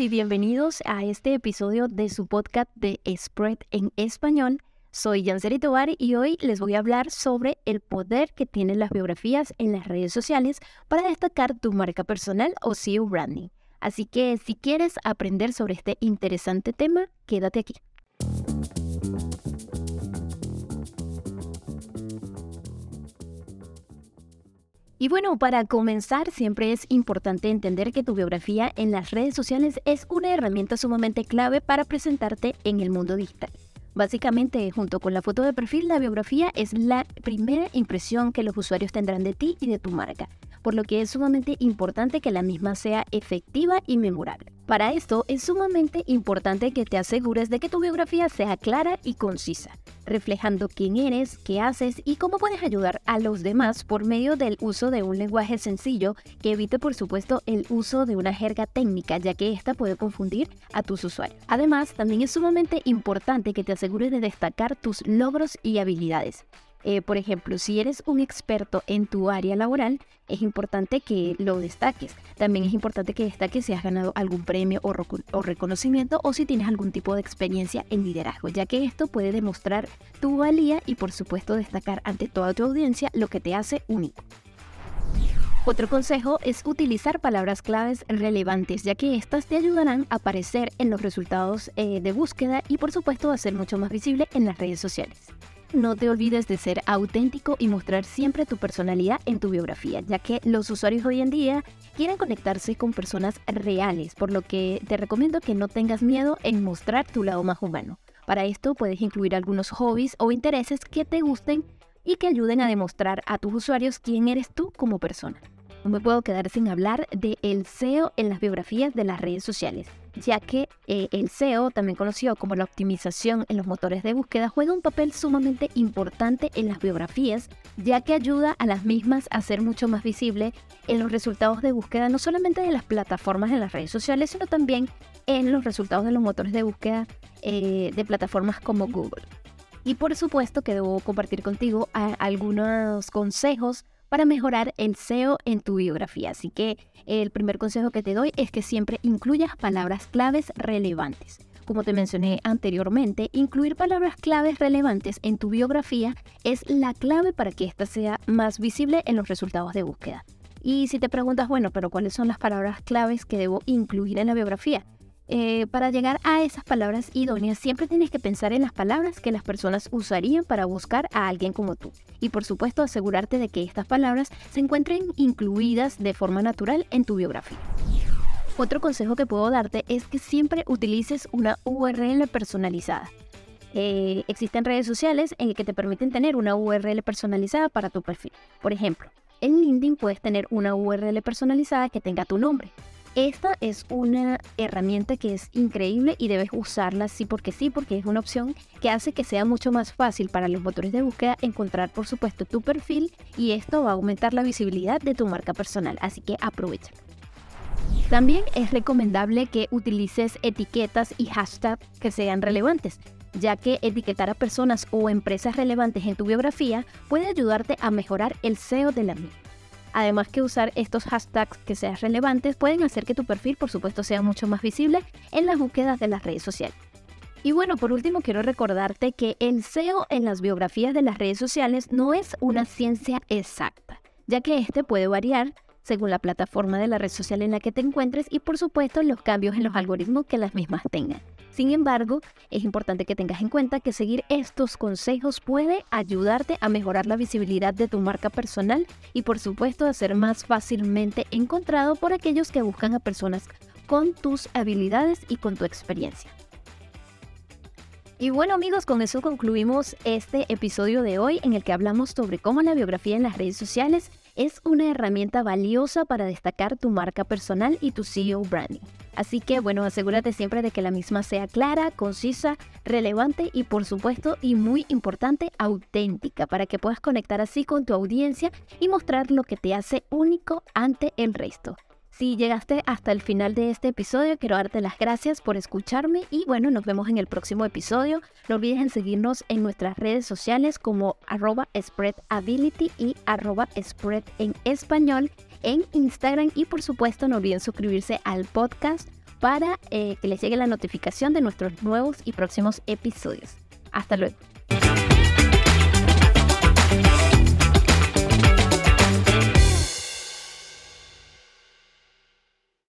y bienvenidos a este episodio de su podcast de Spread en español. Soy Yanceri Tobar y hoy les voy a hablar sobre el poder que tienen las biografías en las redes sociales para destacar tu marca personal o SEO branding. Así que si quieres aprender sobre este interesante tema, quédate aquí. Y bueno, para comenzar, siempre es importante entender que tu biografía en las redes sociales es una herramienta sumamente clave para presentarte en el mundo digital. Básicamente, junto con la foto de perfil, la biografía es la primera impresión que los usuarios tendrán de ti y de tu marca, por lo que es sumamente importante que la misma sea efectiva y memorable. Para esto es sumamente importante que te asegures de que tu biografía sea clara y concisa reflejando quién eres, qué haces y cómo puedes ayudar a los demás por medio del uso de un lenguaje sencillo que evite por supuesto el uso de una jerga técnica ya que esta puede confundir a tus usuarios. Además, también es sumamente importante que te asegures de destacar tus logros y habilidades. Eh, por ejemplo, si eres un experto en tu área laboral, es importante que lo destaques. También es importante que destaques si has ganado algún premio o, reconocimiento o si tienes algún tipo de experiencia en liderazgo, ya que esto puede demostrar tu valía y por supuesto destacar ante toda tu audiencia lo que te hace único. Otro consejo es utilizar palabras claves relevantes, ya que estas te ayudarán a aparecer en los resultados eh, de búsqueda y por supuesto a ser mucho más visible en las redes sociales. No te olvides de ser auténtico y mostrar siempre tu personalidad en tu biografía, ya que los usuarios hoy en día quieren conectarse con personas reales, por lo que te recomiendo que no tengas miedo en mostrar tu lado más humano. Para esto puedes incluir algunos hobbies o intereses que te gusten y que ayuden a demostrar a tus usuarios quién eres tú como persona. No me puedo quedar sin hablar del el SEO en las biografías de las redes sociales ya que eh, el SEO, también conocido como la optimización en los motores de búsqueda, juega un papel sumamente importante en las biografías, ya que ayuda a las mismas a ser mucho más visible en los resultados de búsqueda, no solamente de las plataformas en las redes sociales, sino también en los resultados de los motores de búsqueda eh, de plataformas como Google. Y por supuesto que debo compartir contigo algunos consejos para mejorar el SEO en tu biografía. Así que el primer consejo que te doy es que siempre incluyas palabras claves relevantes. Como te mencioné anteriormente, incluir palabras claves relevantes en tu biografía es la clave para que ésta sea más visible en los resultados de búsqueda. Y si te preguntas, bueno, pero ¿cuáles son las palabras claves que debo incluir en la biografía? Eh, para llegar a esas palabras idóneas, siempre tienes que pensar en las palabras que las personas usarían para buscar a alguien como tú. Y por supuesto, asegurarte de que estas palabras se encuentren incluidas de forma natural en tu biografía. Otro consejo que puedo darte es que siempre utilices una URL personalizada. Eh, existen redes sociales en que te permiten tener una URL personalizada para tu perfil. Por ejemplo, en LinkedIn puedes tener una URL personalizada que tenga tu nombre, esta es una herramienta que es increíble y debes usarla sí porque sí, porque es una opción que hace que sea mucho más fácil para los motores de búsqueda encontrar por supuesto tu perfil y esto va a aumentar la visibilidad de tu marca personal, así que aprovecha. También es recomendable que utilices etiquetas y hashtags que sean relevantes, ya que etiquetar a personas o empresas relevantes en tu biografía puede ayudarte a mejorar el SEO de la misma. Además que usar estos hashtags que sean relevantes pueden hacer que tu perfil, por supuesto, sea mucho más visible en las búsquedas de las redes sociales. Y bueno, por último quiero recordarte que el SEO en las biografías de las redes sociales no es una ciencia exacta, ya que este puede variar según la plataforma de la red social en la que te encuentres y por supuesto los cambios en los algoritmos que las mismas tengan. Sin embargo, es importante que tengas en cuenta que seguir estos consejos puede ayudarte a mejorar la visibilidad de tu marca personal y por supuesto a ser más fácilmente encontrado por aquellos que buscan a personas con tus habilidades y con tu experiencia. Y bueno amigos, con eso concluimos este episodio de hoy en el que hablamos sobre cómo la biografía en las redes sociales es una herramienta valiosa para destacar tu marca personal y tu CEO branding. Así que bueno, asegúrate siempre de que la misma sea clara, concisa, relevante y por supuesto, y muy importante, auténtica, para que puedas conectar así con tu audiencia y mostrar lo que te hace único ante el resto. Si llegaste hasta el final de este episodio, quiero darte las gracias por escucharme y bueno, nos vemos en el próximo episodio. No olvides seguirnos en nuestras redes sociales como arroba spreadability y arroba spread en español en Instagram y por supuesto no olviden suscribirse al podcast para eh, que les llegue la notificación de nuestros nuevos y próximos episodios. Hasta luego.